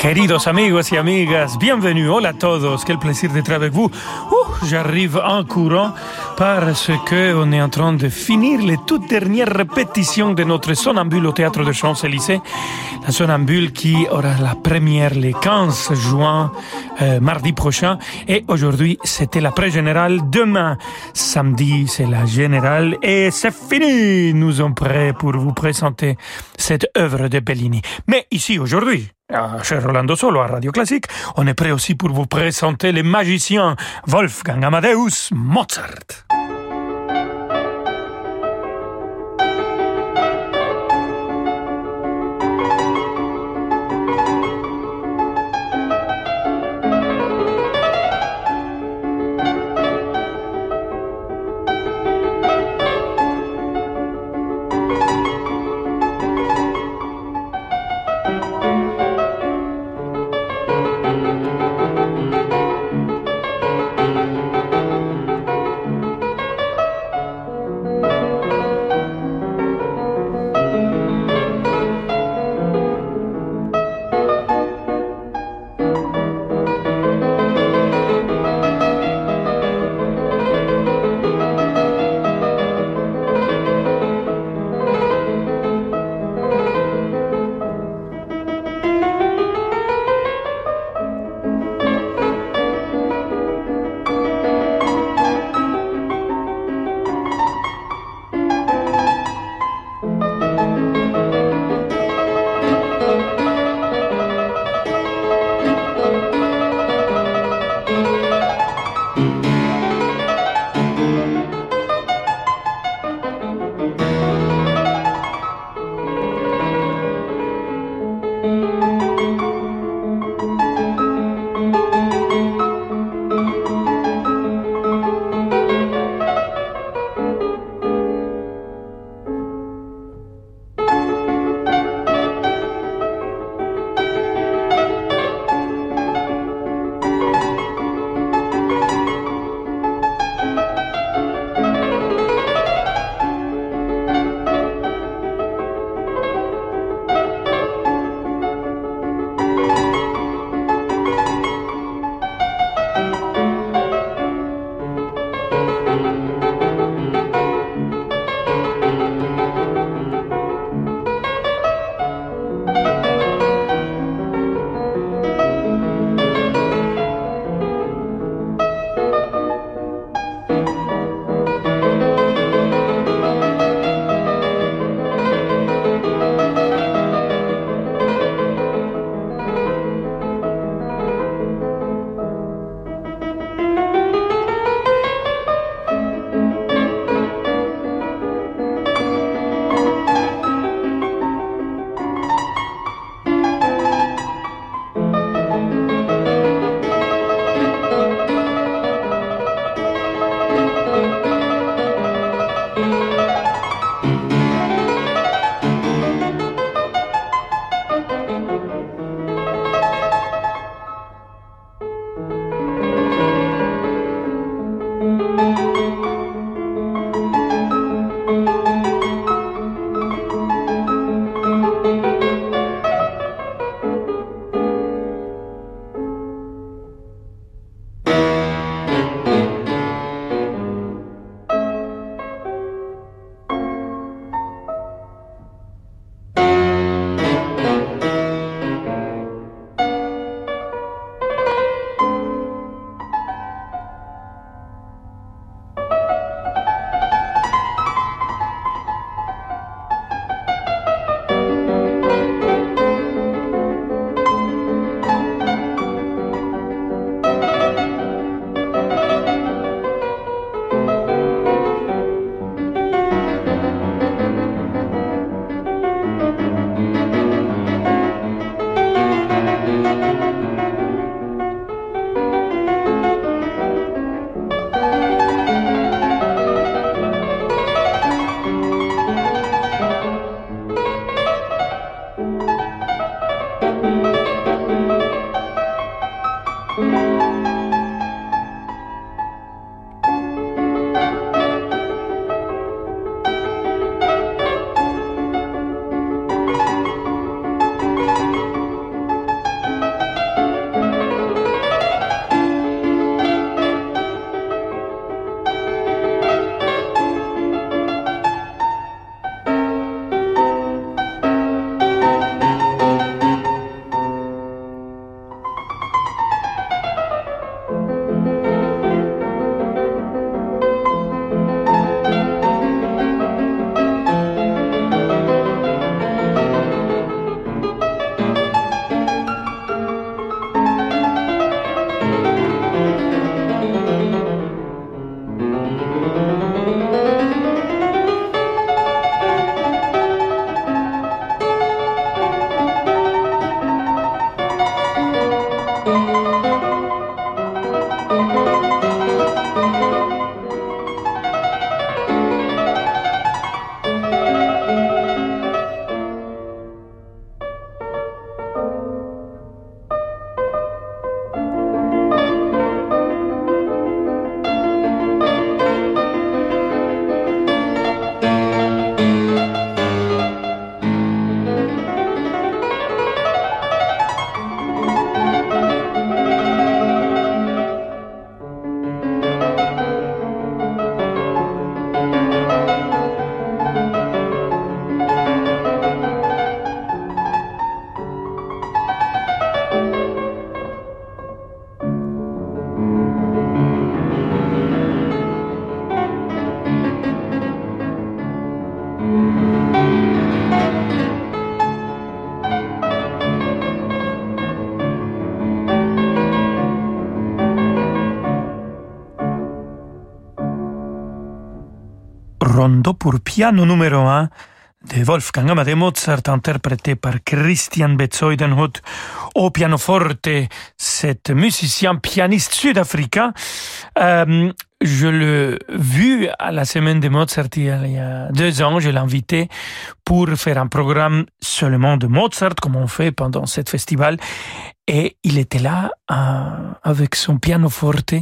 Queridos amigos y amigas, bienvenue, hola a todos, quel plaisir d'être avec vous. Ouh, J'arrive en courant parce que on est en train de finir les toutes dernières répétitions de notre sonambule au théâtre de Champs-Élysées. La sonambule qui aura la première le 15 juin, euh, mardi prochain. Et aujourd'hui, c'était la pré-générale. Demain, samedi, c'est la générale. Et c'est fini. Nous sommes prêts pour vous présenter cette œuvre de Bellini. Mais ici, aujourd'hui, ah, cher Rolando Solo à Radio Classique, on est prêt aussi pour vous présenter les magiciens Wolfgang Amadeus Mozart. Rondo pour piano numéro 1 de Wolfgang Amadeus Mozart interprété par Christian Bezoidenhut au pianoforte, cet musicien pianiste sud-africain. Euh, je l'ai vu à la semaine de Mozart il y a deux ans. Je l'ai invité pour faire un programme seulement de Mozart, comme on fait pendant ce festival. Et il était là euh, avec son pianoforte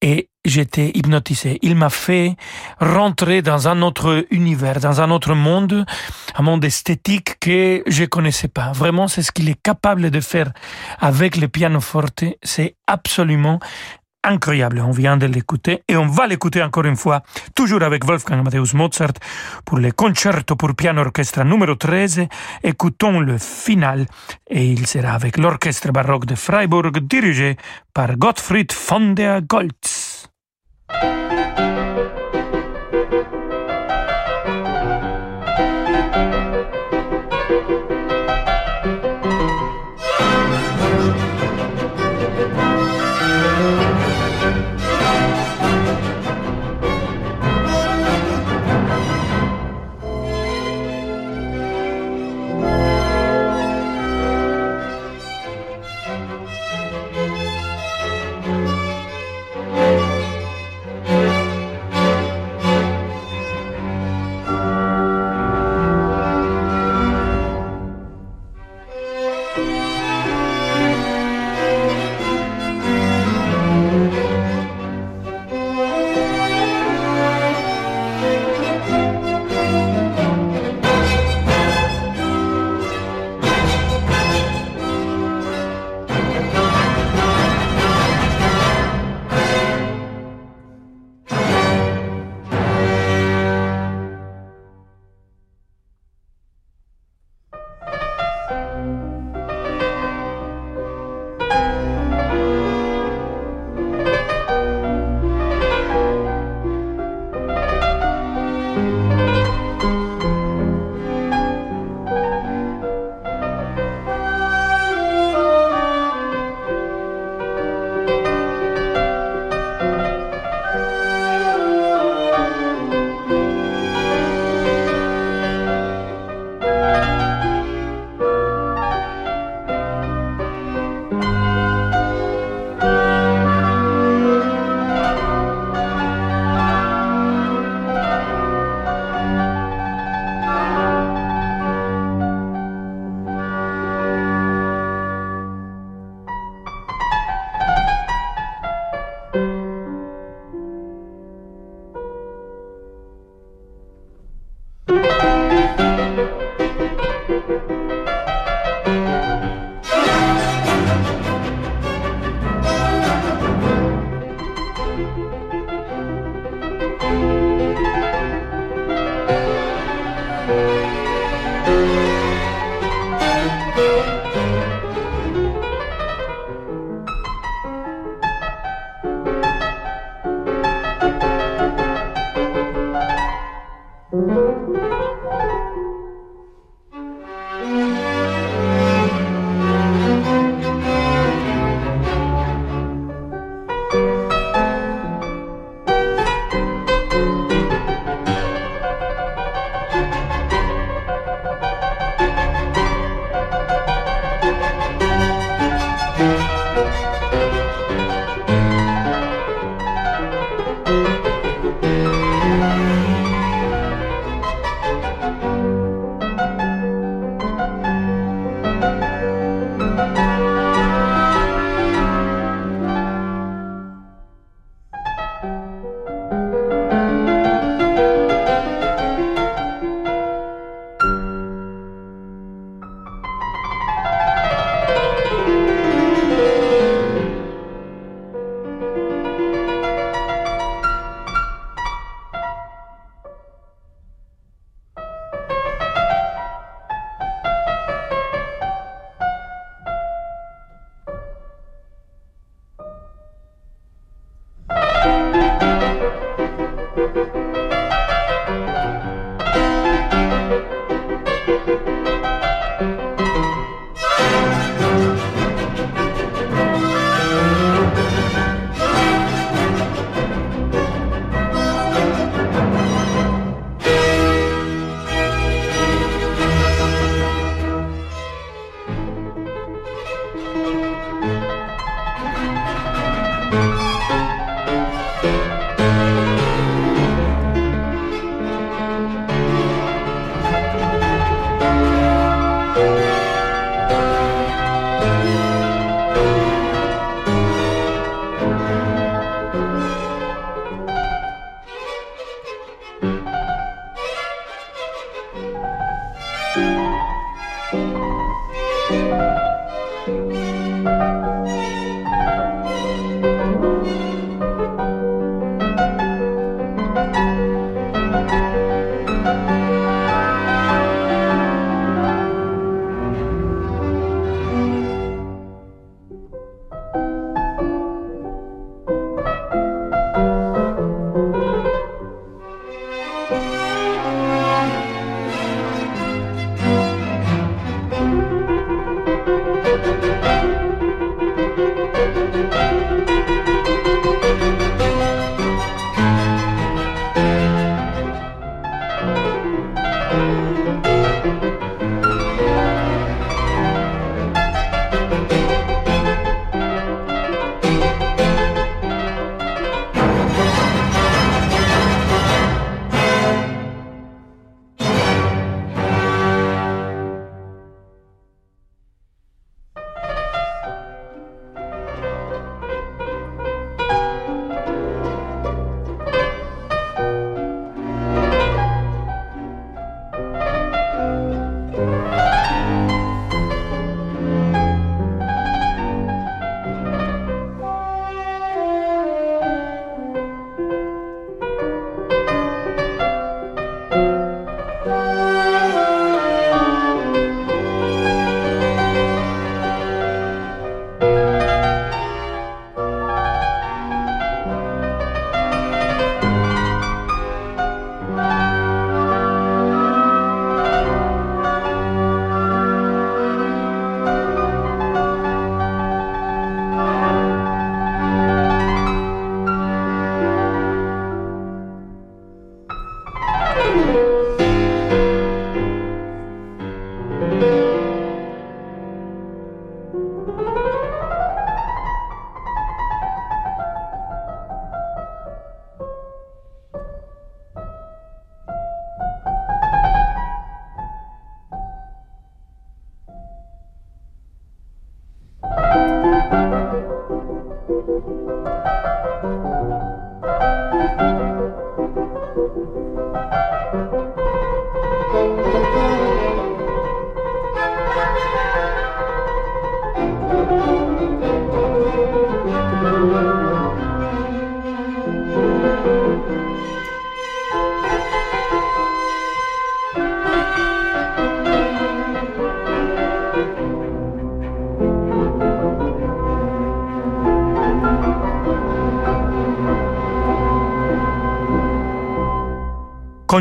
et j'étais hypnotisé. Il m'a fait rentrer dans un autre univers, dans un autre monde, un monde esthétique que je connaissais pas. Vraiment, c'est ce qu'il est capable de faire avec le pianoforte. C'est absolument incroyable. On vient de l'écouter et on va l'écouter encore une fois, toujours avec Wolfgang Amadeus Mozart pour le concerto pour piano orchestre numéro 13. Écoutons le final et il sera avec l'orchestre baroque de Freiburg dirigé par Gottfried von der Goltz.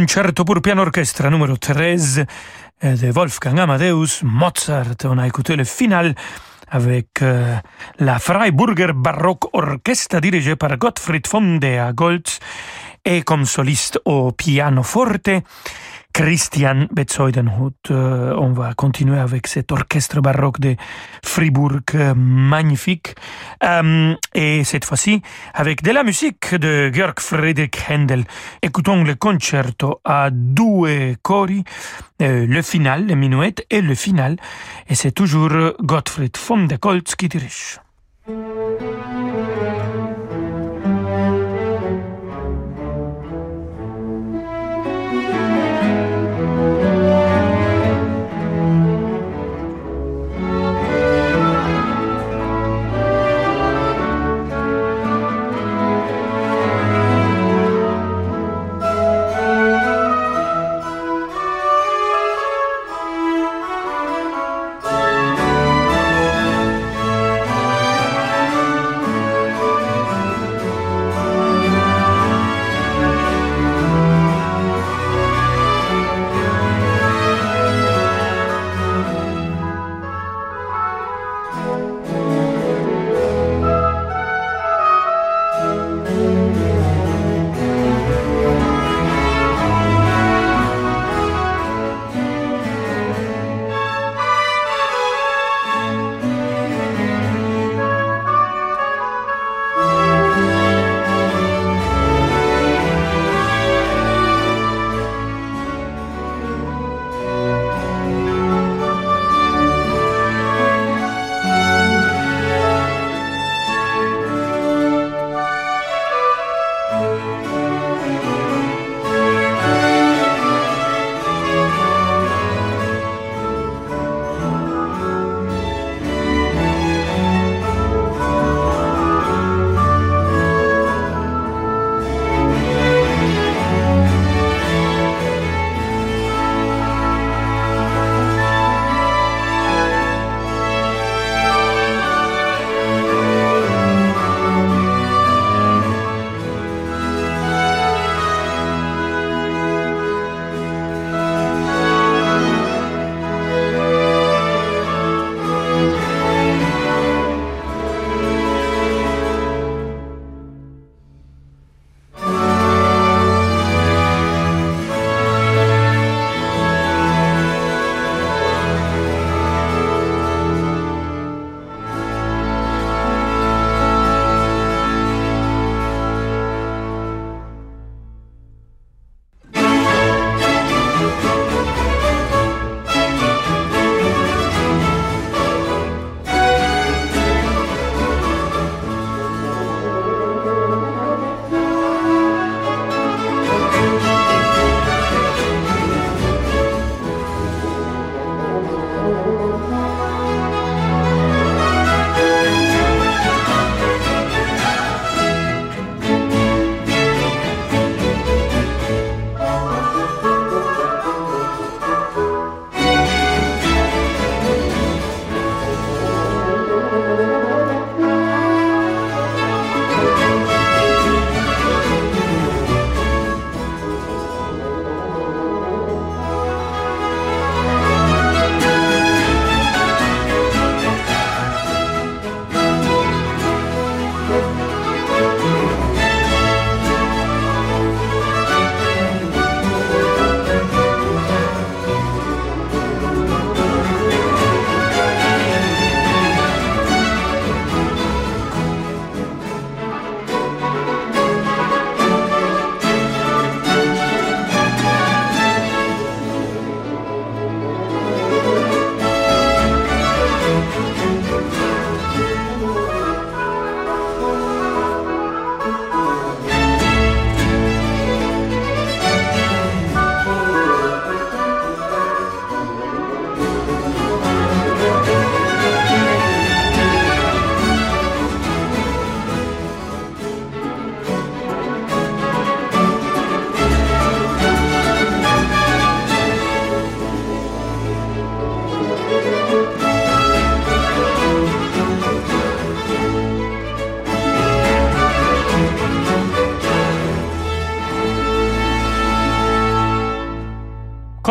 Concerto pour piano orchestre numéro 13 euh, de Wolfgang Amadeus Mozart. On a écouté le avec euh, la Freiburger Baroque Orchestra dirigée par Gottfried von der Goltz et comme soliste au pianoforte Christian Bezoidenhut. Euh, on va continuer avec cet orchestre baroque de Fribourg euh, magnifique. Euh, et cette fois-ci, avec de la musique de Georg Friedrich Händel. Écoutons le concerto à deux cori, le final, le minuet et le final. Et c'est toujours Gottfried von der Goltz qui dirige.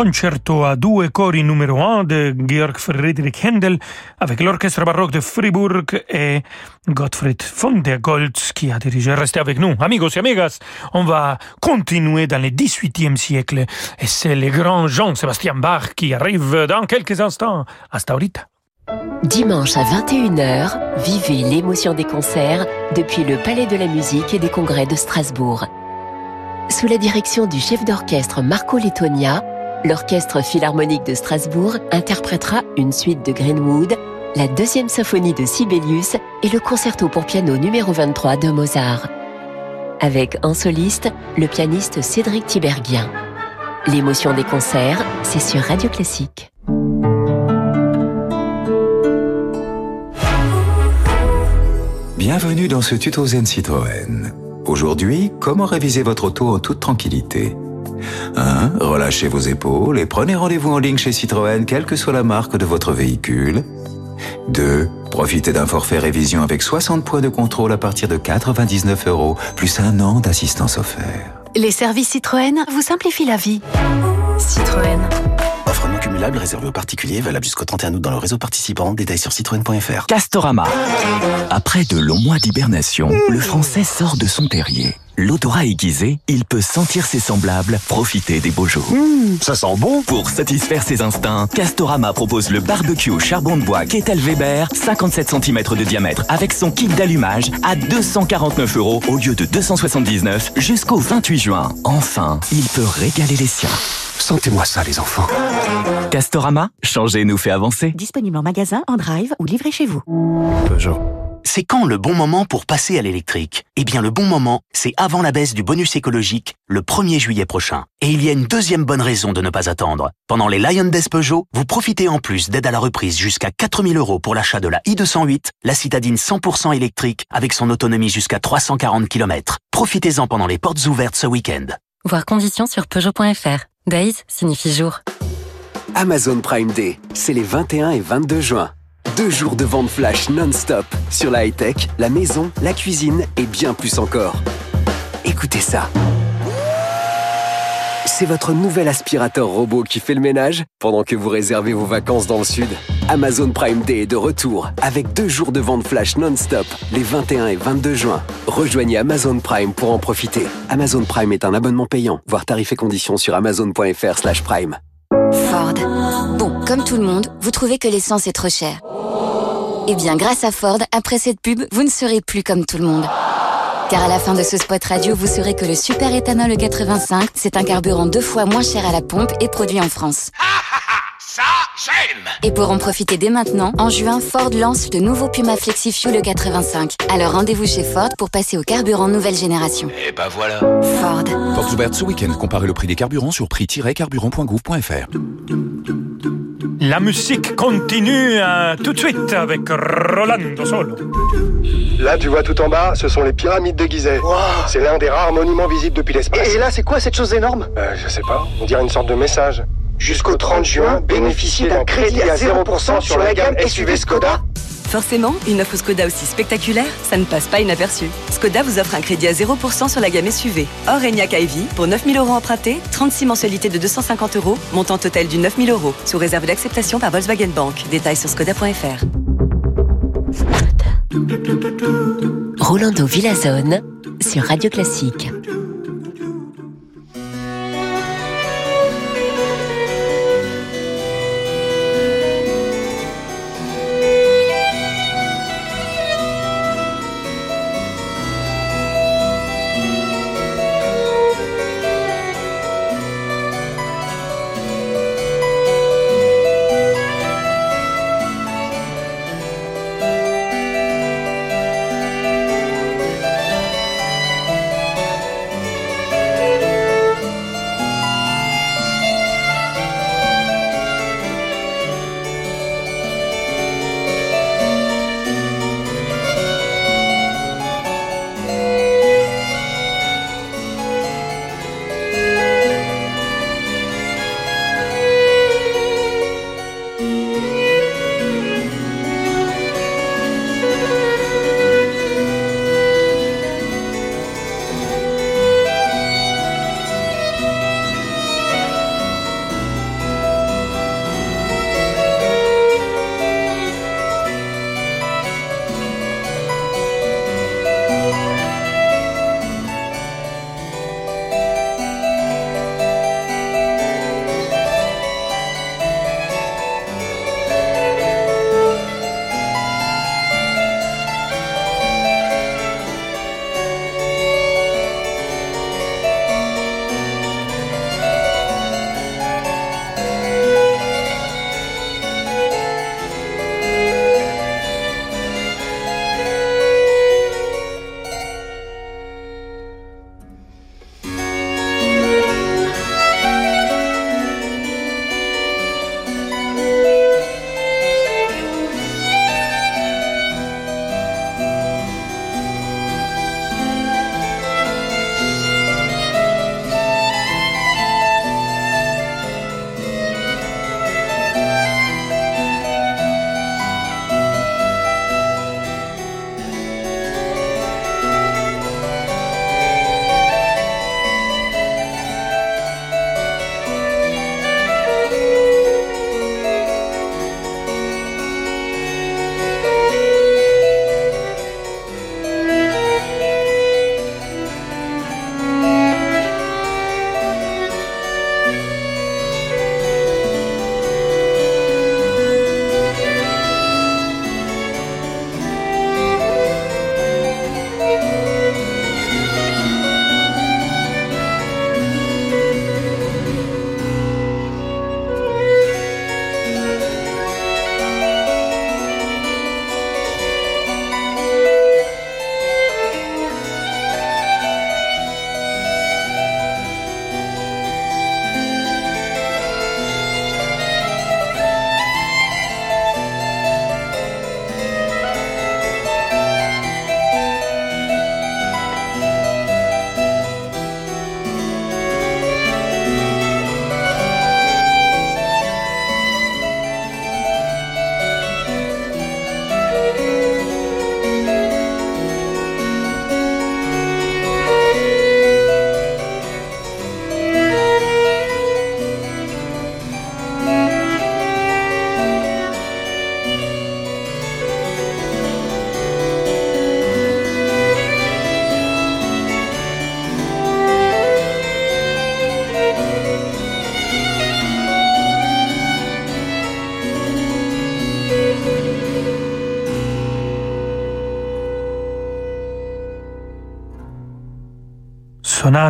Concerto à deux cori numéro 1 de Georg Friedrich Händel avec l'orchestre baroque de Fribourg et Gottfried von der Goltz qui a dirigé. Restez avec nous. Amigos et amigas, on va continuer dans le 18e siècle et c'est le grand Jean-Sébastien Bach qui arrive dans quelques instants. Hasta ahorita. Dimanche à 21h, vivez l'émotion des concerts depuis le Palais de la musique et des congrès de Strasbourg. Sous la direction du chef d'orchestre Marco Lettonia, l'Orchestre Philharmonique de Strasbourg interprétera une suite de Greenwood, la deuxième symphonie de Sibelius et le concerto pour piano numéro 23 de Mozart. Avec en soliste le pianiste Cédric Tiberghien. L'émotion des concerts, c'est sur Radio Classique. Bienvenue dans ce tuto Zen Citroën. Aujourd'hui, comment réviser votre auto en toute tranquillité? 1. Relâchez vos épaules et prenez rendez-vous en ligne chez Citroën, quelle que soit la marque de votre véhicule. 2. Profitez d'un forfait révision avec 60 points de contrôle à partir de 99 euros, plus un an d'assistance offert. Les services Citroën vous simplifient la vie. Citroën. Offre non cumulable réservée aux particuliers, valable jusqu'au 31 août dans le réseau participant. Détails sur citroën.fr. Castorama. Après de longs mois d'hibernation, le français sort de son terrier. L'odorat aiguisé, il peut sentir ses semblables, profiter des beaux jours. Ça sent bon Pour satisfaire ses instincts, Castorama propose le barbecue au charbon de bois Ketel Weber, 57 cm de diamètre, avec son kit d'allumage à 249 euros au lieu de 279 jusqu'au 28 juin. Enfin, il peut régaler les siens. Sentez-moi ça, les enfants. Castorama, changer nous fait avancer. Disponible en magasin, en drive ou livré chez vous. Peugeot. C'est quand le bon moment pour passer à l'électrique? Eh bien, le bon moment, c'est avant la baisse du bonus écologique, le 1er juillet prochain. Et il y a une deuxième bonne raison de ne pas attendre. Pendant les Lion Days Peugeot, vous profitez en plus d'aide à la reprise jusqu'à 4000 euros pour l'achat de la i208, la citadine 100% électrique, avec son autonomie jusqu'à 340 km. Profitez-en pendant les portes ouvertes ce week-end. Voir conditions sur Peugeot.fr. Days signifie jour. Amazon Prime Day, c'est les 21 et 22 juin. Deux jours de vente flash non-stop sur la high-tech, la maison, la cuisine et bien plus encore. Écoutez ça. C'est votre nouvel aspirateur robot qui fait le ménage pendant que vous réservez vos vacances dans le sud. Amazon Prime Day est de retour avec deux jours de vente flash non-stop les 21 et 22 juin. Rejoignez Amazon Prime pour en profiter. Amazon Prime est un abonnement payant. Voir tarifs et conditions sur amazon.fr/prime. Comme tout le monde, vous trouvez que l'essence est trop chère. Eh bien, grâce à Ford, après cette pub, vous ne serez plus comme tout le monde. Car à la fin de ce spot radio, vous saurez que le super éthanol 85, c'est un carburant deux fois moins cher à la pompe et produit en France. Ça, j'aime Et pour en profiter dès maintenant, en juin, Ford lance le nouveau Puma Flexi Fuel 85. Alors rendez-vous chez Ford pour passer au carburant nouvelle génération. Et bah voilà Ford. Portes ouvertes ce week-end. Comparez le prix des carburants sur prix-carburant.gouv.fr. La musique continue euh, tout de suite avec Rolando Solo. Là, tu vois tout en bas, ce sont les pyramides de Gizeh. C'est l'un des rares monuments visibles depuis l'espace. Et là, c'est quoi cette chose énorme? Euh, je sais pas, on dirait une sorte de message. Jusqu'au 30 juin, bénéficiez d'un crédit à 0% sur la gamme SUV Skoda. Forcément, une offre Skoda aussi spectaculaire, ça ne passe pas inaperçu. Skoda vous offre un crédit à 0% sur la gamme SUV. Or, Enyaq Ivy, pour 9000 euros empruntés, 36 mensualités de 250 euros, montant total du 9000 euros, sous réserve d'acceptation par Volkswagen Bank. Détails sur skoda.fr. Rolando Villazone sur Radio Classique.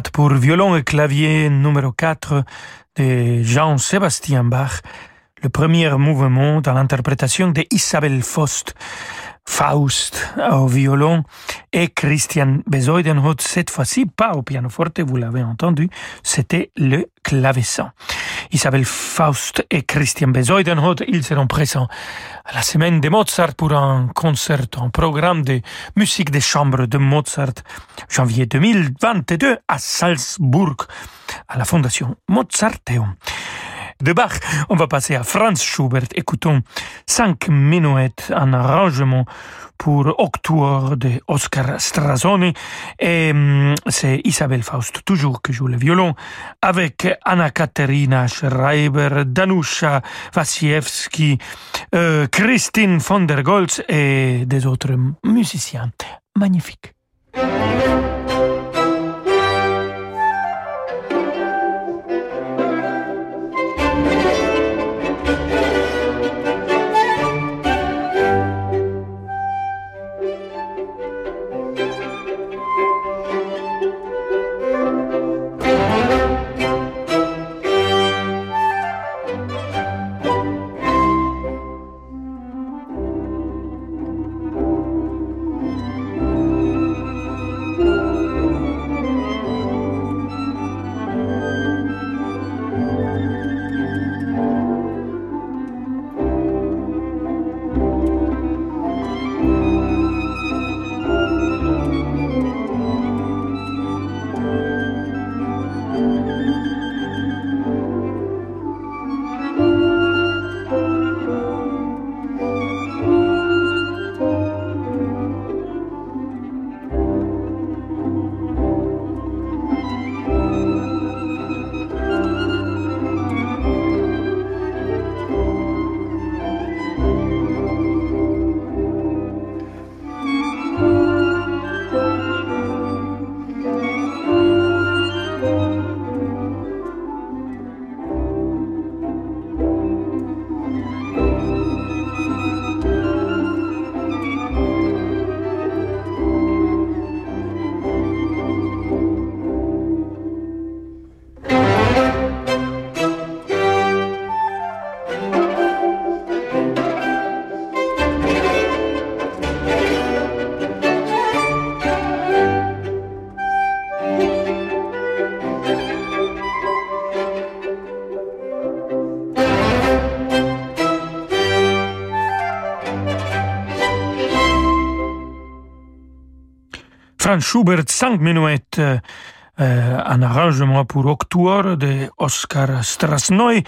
Pour violon et clavier numéro 4 de Jean-Sébastien Bach, le premier mouvement dans l'interprétation de Isabelle Faust, Faust au violon et Christian Besoidenhout, cette fois-ci pas au pianoforte, vous l'avez entendu, c'était le clavecin. Isabelle Faust et Christian Besoidenhout, ils seront présents à la semaine de Mozart pour un concert, un programme de musique de chambre de Mozart, janvier 2022 à Salzbourg, à la Fondation Mozarteum On va passer à Franz Schubert. Écoutons cinq minuets en arrangement pour Octuor de Oscar Strazoni et hum, c'est Isabelle Faust toujours que joue le violon avec Anna Katerina Schreiber, Danusha Vasievski, euh, Christine von der Goltz et des autres musiciens magnifiques. Schubert, cinq minutes, euh, un arrangement pour Octuor de Oscar Strasnoy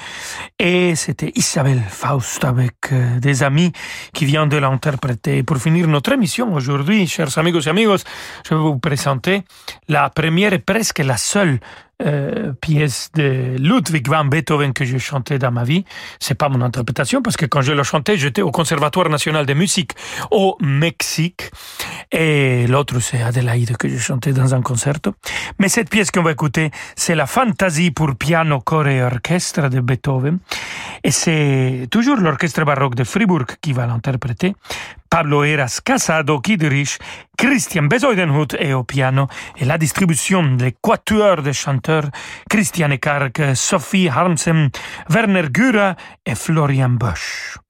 et c'était Isabelle Faust avec euh, des amis qui viennent de l'interpréter. Pour finir notre émission aujourd'hui, chers amigos et amigos, je vais vous présenter la première et presque la seule euh, pièce de Ludwig van Beethoven que j'ai chanté dans ma vie. C'est pas mon interprétation parce que quand je l'ai chanté, j'étais au Conservatoire national de musique au Mexique et l'autre c'est Adélaïde que j'ai chanté dans un concerto. Mais cette pièce qu'on va écouter, c'est la Fantasie pour piano, corps et orchestre de Beethoven et c'est toujours l'orchestre baroque de Fribourg qui va l'interpréter. Pablo Eras Casado qui Christian Besoidenhut est au piano et la distribution des quatuors de chanteurs Christiane Karg, Sophie Harmsen, Werner Gura et Florian Bosch.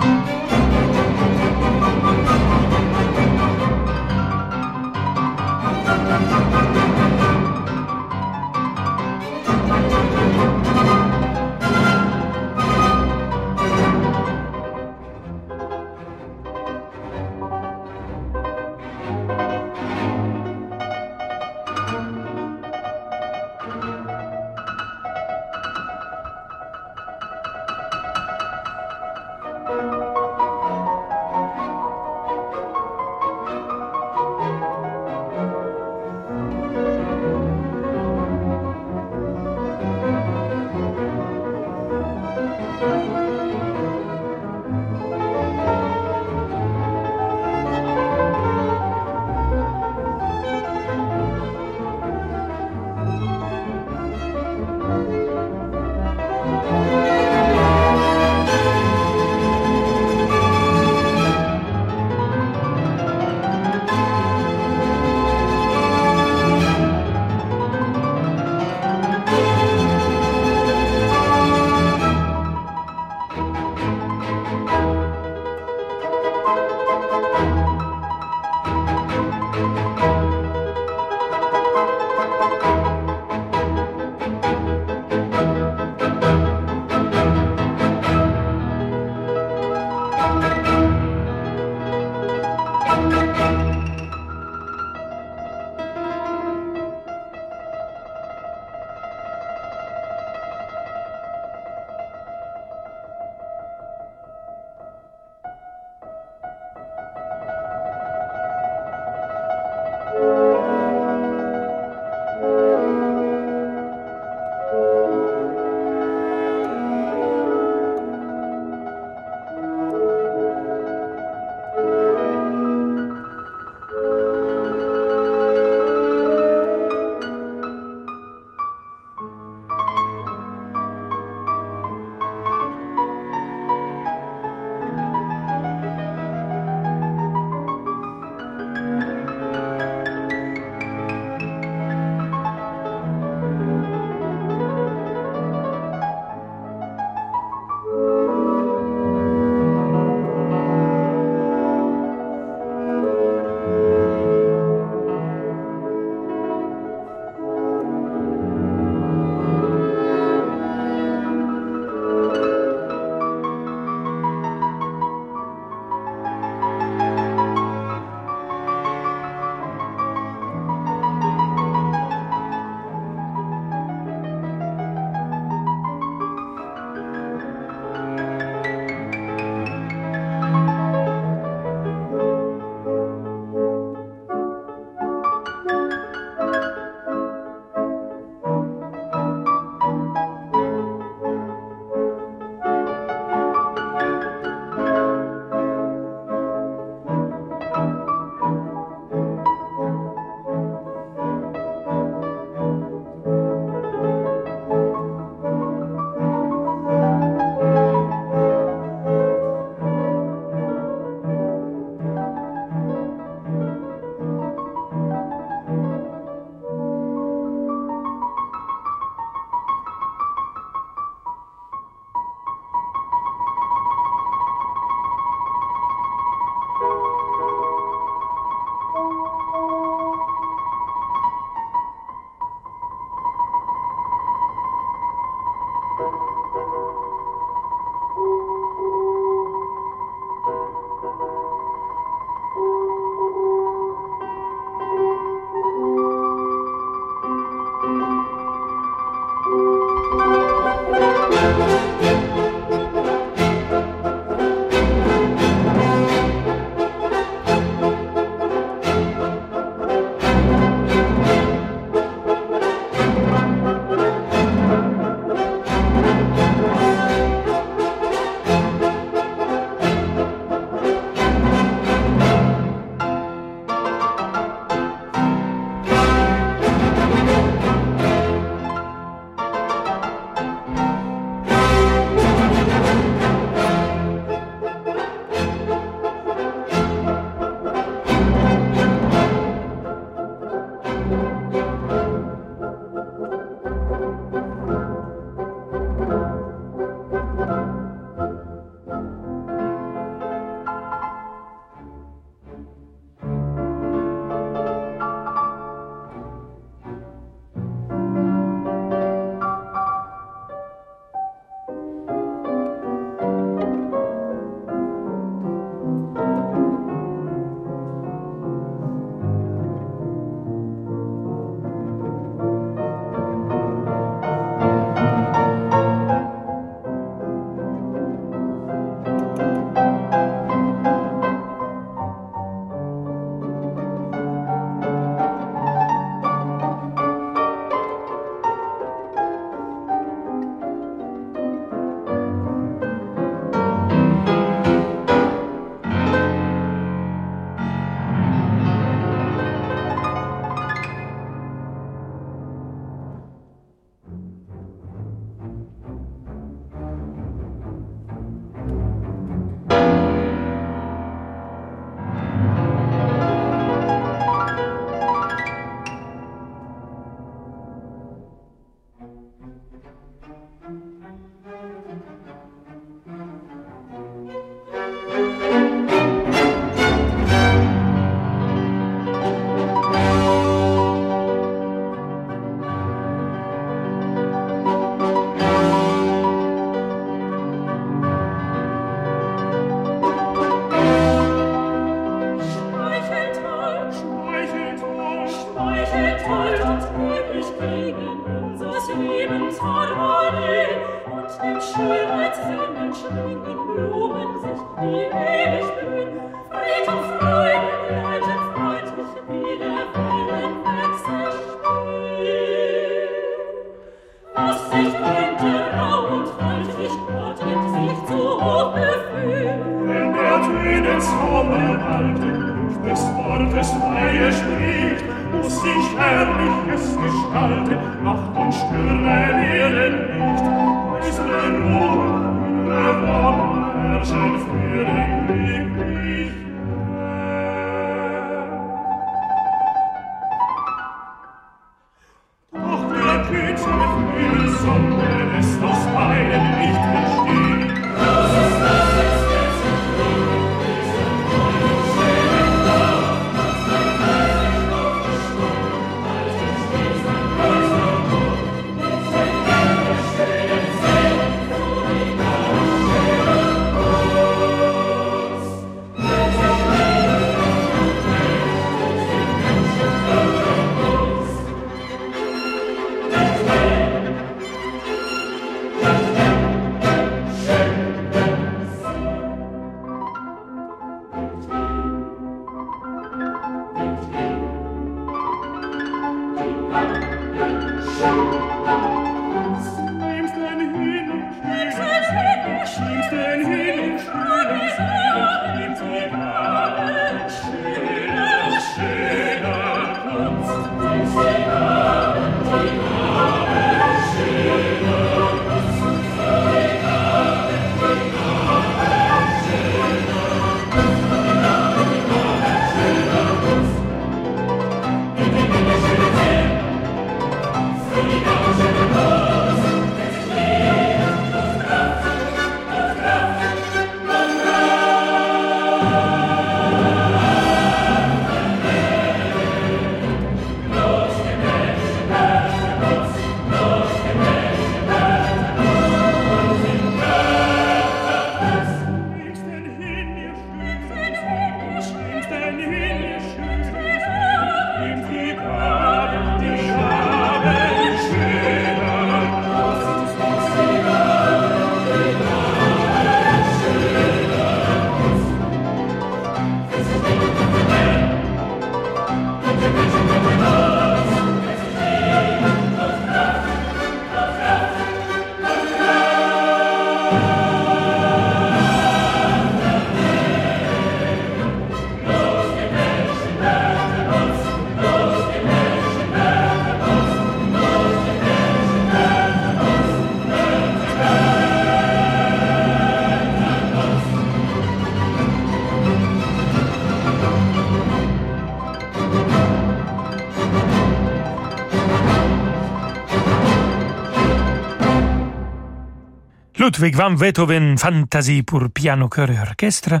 Van Beethoven, Fantasie pour piano, chœur et orchestre,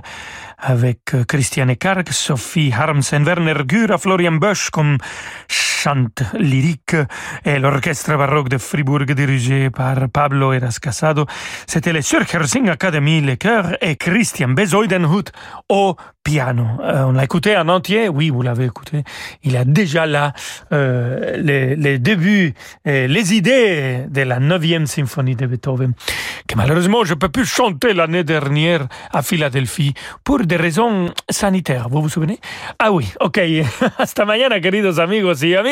avec euh, Christiane Karg, Sophie Harmsen, Werner Gura, Florian Bosch comme chante lyrique et l'orchestre baroque de Fribourg dirigé par Pablo Eras Casado. C'était le Surkersing Academy, le chœur et Christian Bezoidenhut au piano. Euh, on l'a écouté en entier, oui, vous l'avez écouté. Il a déjà là euh, les, les, débuts, et les idées de la neuvième symphonie de Beethoven, que malheureusement je peux plus chanter l'année dernière à Philadelphie pour des raisons sanitaires. Vous vous souvenez? Ah oui, ok. Hasta mañana, queridos amigos y amigas.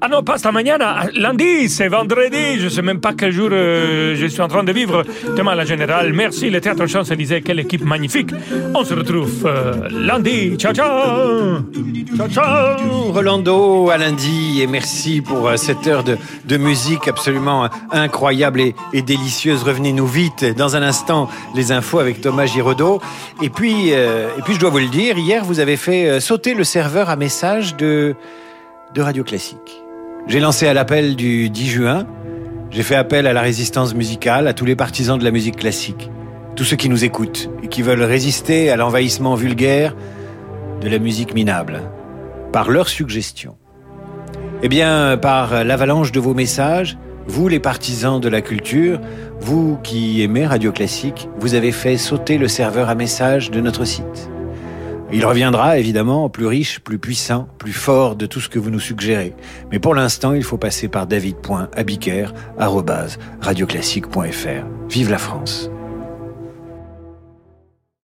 Ah non, pas hasta mañana. Lundi, c'est vendredi. Je sais même pas quel jour euh, je suis en train de vivre. Demain, la générale. Merci, le Théâtre Champs-Élysées. Quelle équipe magnifique. On se retrouve euh, lundi. Ciao, ciao. Ciao, ciao. Rolando, à lundi. Et merci pour euh, cette heure de, musique absolument incroyable et, et délicieuse. Revenez-nous vite. Dans un instant, les infos avec Thomas Giraudot. Et puis, et puis, je dois vous le dire, hier, vous avez fait sauter le serveur à message de, de Radio Classique. J'ai lancé à l'appel du 10 juin. J'ai fait appel à la résistance musicale, à tous les partisans de la musique classique. Tous ceux qui nous écoutent et qui veulent résister à l'envahissement vulgaire de la musique minable. Par leurs suggestions. Eh bien, par l'avalanche de vos messages, vous les partisans de la culture, vous qui aimez Radio Classique, vous avez fait sauter le serveur à message de notre site. Il reviendra évidemment plus riche, plus puissant, plus fort de tout ce que vous nous suggérez. Mais pour l'instant, il faut passer par david.abiker.radioclassique.fr. Vive la France